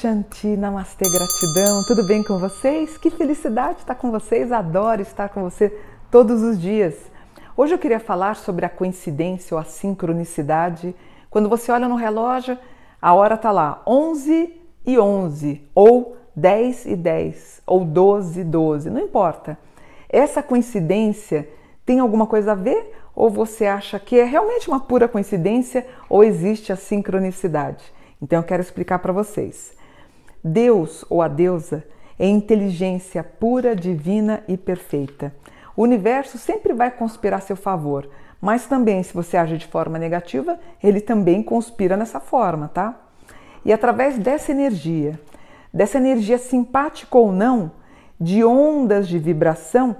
Shanti, Namastê, gratidão, tudo bem com vocês? Que felicidade estar com vocês, adoro estar com você todos os dias. Hoje eu queria falar sobre a coincidência ou a sincronicidade. Quando você olha no relógio, a hora está lá, 11 e 11, ou 10 e 10, ou 12 e 12, não importa. Essa coincidência tem alguma coisa a ver? Ou você acha que é realmente uma pura coincidência ou existe a sincronicidade? Então eu quero explicar para vocês. Deus ou a deusa é inteligência pura, divina e perfeita. O universo sempre vai conspirar a seu favor, mas também, se você age de forma negativa, ele também conspira nessa forma, tá? E através dessa energia, dessa energia simpática ou não, de ondas de vibração,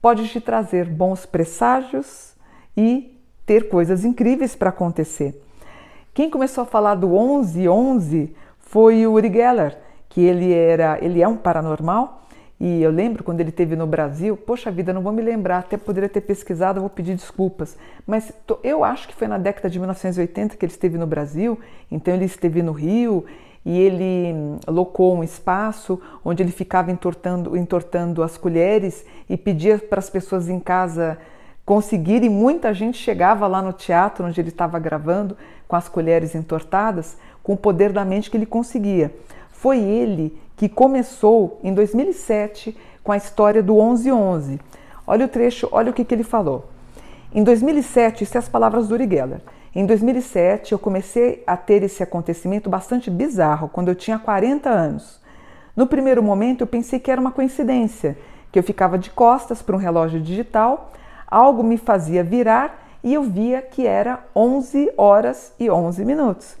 pode te trazer bons presságios e ter coisas incríveis para acontecer. Quem começou a falar do 1111 foi o Uri Geller, que ele era, ele é um paranormal e eu lembro quando ele esteve no Brasil, poxa vida, não vou me lembrar, até poderia ter pesquisado, vou pedir desculpas, mas eu acho que foi na década de 1980 que ele esteve no Brasil, então ele esteve no Rio e ele locou um espaço onde ele ficava entortando, entortando as colheres e pedia para as pessoas em casa conseguir e muita gente chegava lá no teatro onde ele estava gravando com as colheres entortadas, com o poder da mente que ele conseguia. Foi ele que começou em 2007 com a história do 1111. Olha o trecho, olha o que, que ele falou. Em 2007, isso é as palavras do Uri Geller. Em 2007, eu comecei a ter esse acontecimento bastante bizarro, quando eu tinha 40 anos. No primeiro momento, eu pensei que era uma coincidência, que eu ficava de costas para um relógio digital algo me fazia virar e eu via que era 11 horas e 11 minutos.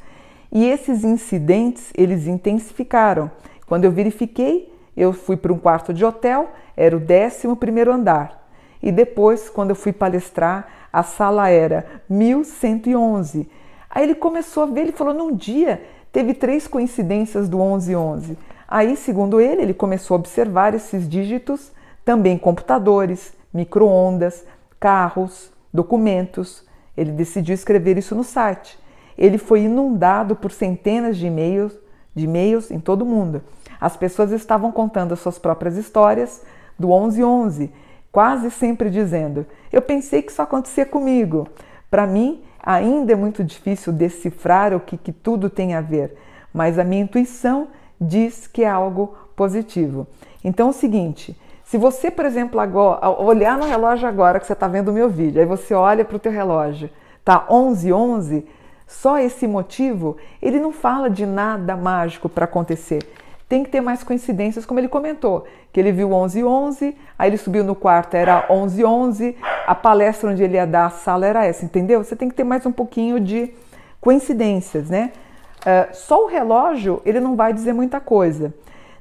E esses incidentes, eles intensificaram. Quando eu verifiquei, eu fui para um quarto de hotel, era o 11º andar. E depois, quando eu fui palestrar, a sala era 1111. Aí ele começou a ver, ele falou, num dia teve três coincidências do 1111. Aí, segundo ele, ele começou a observar esses dígitos, também computadores, microondas, carros, documentos. Ele decidiu escrever isso no site. Ele foi inundado por centenas de e-mails, de e-mails em todo o mundo. As pessoas estavam contando as suas próprias histórias do 1111, quase sempre dizendo: "Eu pensei que isso acontecia comigo". Para mim, ainda é muito difícil decifrar o que, que tudo tem a ver, mas a minha intuição diz que é algo positivo. Então é o seguinte, se você, por exemplo, agora, olhar no relógio agora que você está vendo o meu vídeo, aí você olha para o teu relógio, tá 11 11, só esse motivo, ele não fala de nada mágico para acontecer. Tem que ter mais coincidências, como ele comentou, que ele viu 11 11, aí ele subiu no quarto, era 11 11, a palestra onde ele ia dar a sala era essa, entendeu? Você tem que ter mais um pouquinho de coincidências, né? Uh, só o relógio, ele não vai dizer muita coisa.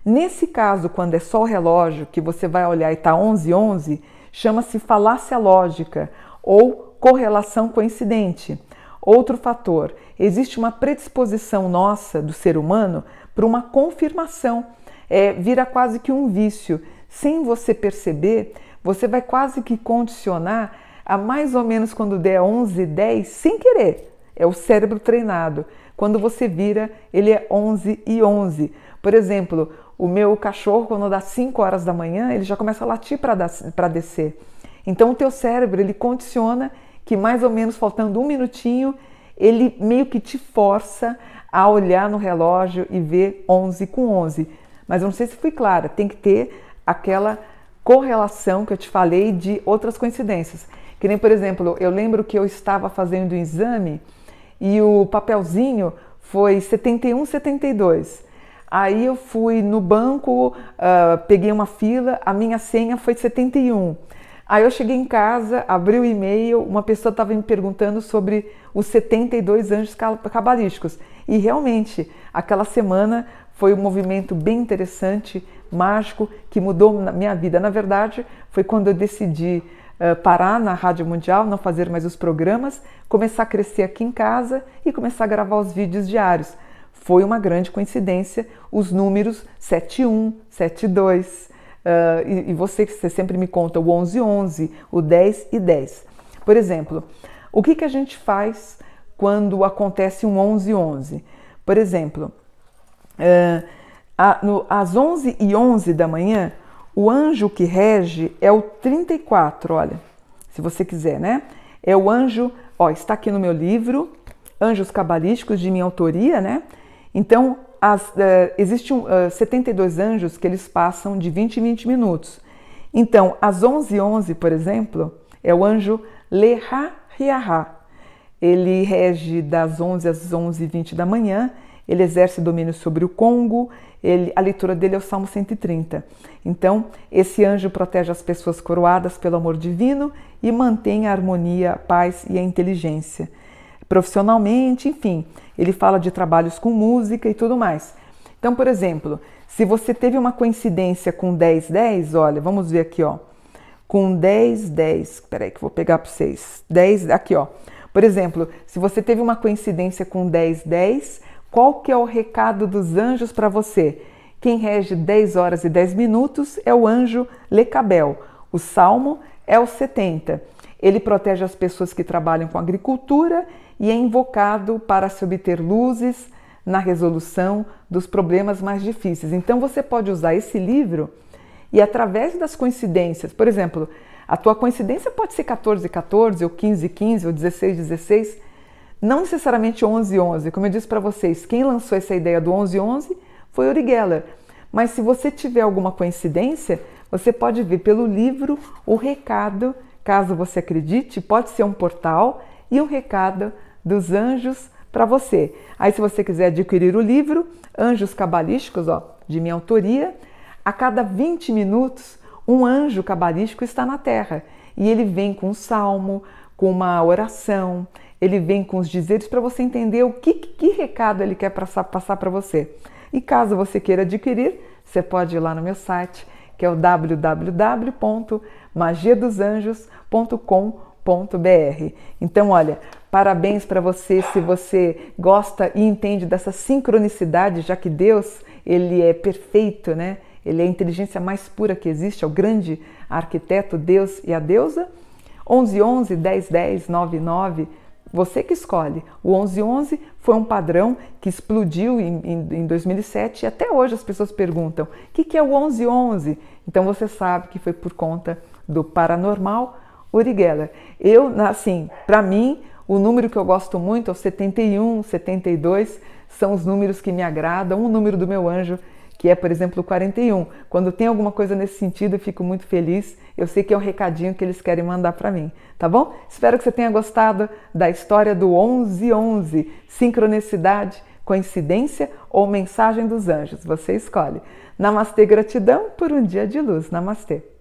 Nesse caso, quando é só o relógio, que você vai olhar e está 11 11, chama-se falácia lógica ou correlação coincidente. Outro fator, existe uma predisposição nossa do ser humano para uma confirmação. É, vira quase que um vício. Sem você perceber, você vai quase que condicionar a mais ou menos quando der 11, 10, sem querer. É o cérebro treinado. Quando você vira, ele é 11 e 11. Por exemplo, o meu cachorro, quando dá 5 horas da manhã, ele já começa a latir para descer. Então, o teu cérebro, ele condiciona que mais ou menos faltando um minutinho, ele meio que te força a olhar no relógio e ver 11 com 11. Mas eu não sei se fui clara, tem que ter aquela correlação que eu te falei de outras coincidências. Que nem, por exemplo, eu lembro que eu estava fazendo um exame e o papelzinho foi 71, 72. Aí eu fui no banco, uh, peguei uma fila, a minha senha foi 71. Aí eu cheguei em casa, abri o e-mail, uma pessoa estava me perguntando sobre os 72 anjos cabalísticos. E realmente, aquela semana foi um movimento bem interessante, mágico, que mudou a minha vida. Na verdade, foi quando eu decidi uh, parar na Rádio Mundial, não fazer mais os programas, começar a crescer aqui em casa e começar a gravar os vídeos diários foi uma grande coincidência os números 71, 72. Uh, e, e você, você sempre me conta o 11, 11, o 10 e 10. Por exemplo, o que, que a gente faz quando acontece um 11, 11? Por exemplo, Uh, a, no, às 11 e 11 da manhã, o anjo que rege é o 34, olha, se você quiser, né? É o anjo, ó, está aqui no meu livro, Anjos Cabalísticos, de minha autoria, né? Então, as, uh, existem uh, 72 anjos que eles passam de 20 em 20 minutos. Então, às 11 e 11, por exemplo, é o anjo Leha Riaha. Ele rege das 11 às 11 e 20 da manhã, ele exerce domínio sobre o Congo, ele, a leitura dele é o Salmo 130. Então, esse anjo protege as pessoas coroadas pelo amor divino e mantém a harmonia, a paz e a inteligência. Profissionalmente, enfim, ele fala de trabalhos com música e tudo mais. Então, por exemplo, se você teve uma coincidência com 10, 10, olha, vamos ver aqui, ó. Com 10, 10, peraí que eu vou pegar para vocês. 10, aqui, ó. Por exemplo, se você teve uma coincidência com 10, 10, qual que é o recado dos anjos para você? Quem rege 10 horas e 10 minutos é o anjo Lecabel. O salmo é o 70. Ele protege as pessoas que trabalham com agricultura e é invocado para se obter luzes na resolução dos problemas mais difíceis. Então você pode usar esse livro e através das coincidências, por exemplo, a tua coincidência pode ser 14 14 ou 15 15 ou 16 16, não necessariamente 11 11. Como eu disse para vocês, quem lançou essa ideia do 11 11 foi Uri Geller. Mas se você tiver alguma coincidência, você pode ver pelo livro o recado, caso você acredite, pode ser um portal e um recado dos anjos para você. Aí, se você quiser adquirir o livro Anjos Cabalísticos, ó, de minha autoria, a cada 20 minutos um anjo cabalístico está na Terra e ele vem com um salmo, com uma oração, ele vem com os dizeres para você entender o que, que recado ele quer passar para você. E caso você queira adquirir, você pode ir lá no meu site, que é o www.magiadosanjos.com.br. Então, olha, parabéns para você se você gosta e entende dessa sincronicidade, já que Deus, ele é perfeito, né? Ele é a inteligência mais pura que existe, é o grande arquiteto, Deus e a deusa. 1111 1010 99 você que escolhe. O 1111 foi um padrão que explodiu em, em, em 2007 e até hoje as pessoas perguntam: o que, que é o 1111? Então você sabe que foi por conta do paranormal Uri Geller. Eu, assim, para mim, o número que eu gosto muito é o 71, 72, são os números que me agradam. Um número do meu anjo que é, por exemplo, o 41. Quando tem alguma coisa nesse sentido, eu fico muito feliz. Eu sei que é um recadinho que eles querem mandar para mim, tá bom? Espero que você tenha gostado da história do 1111, sincronicidade, coincidência ou mensagem dos anjos. Você escolhe. Namastê, gratidão por um dia de luz. Namastê.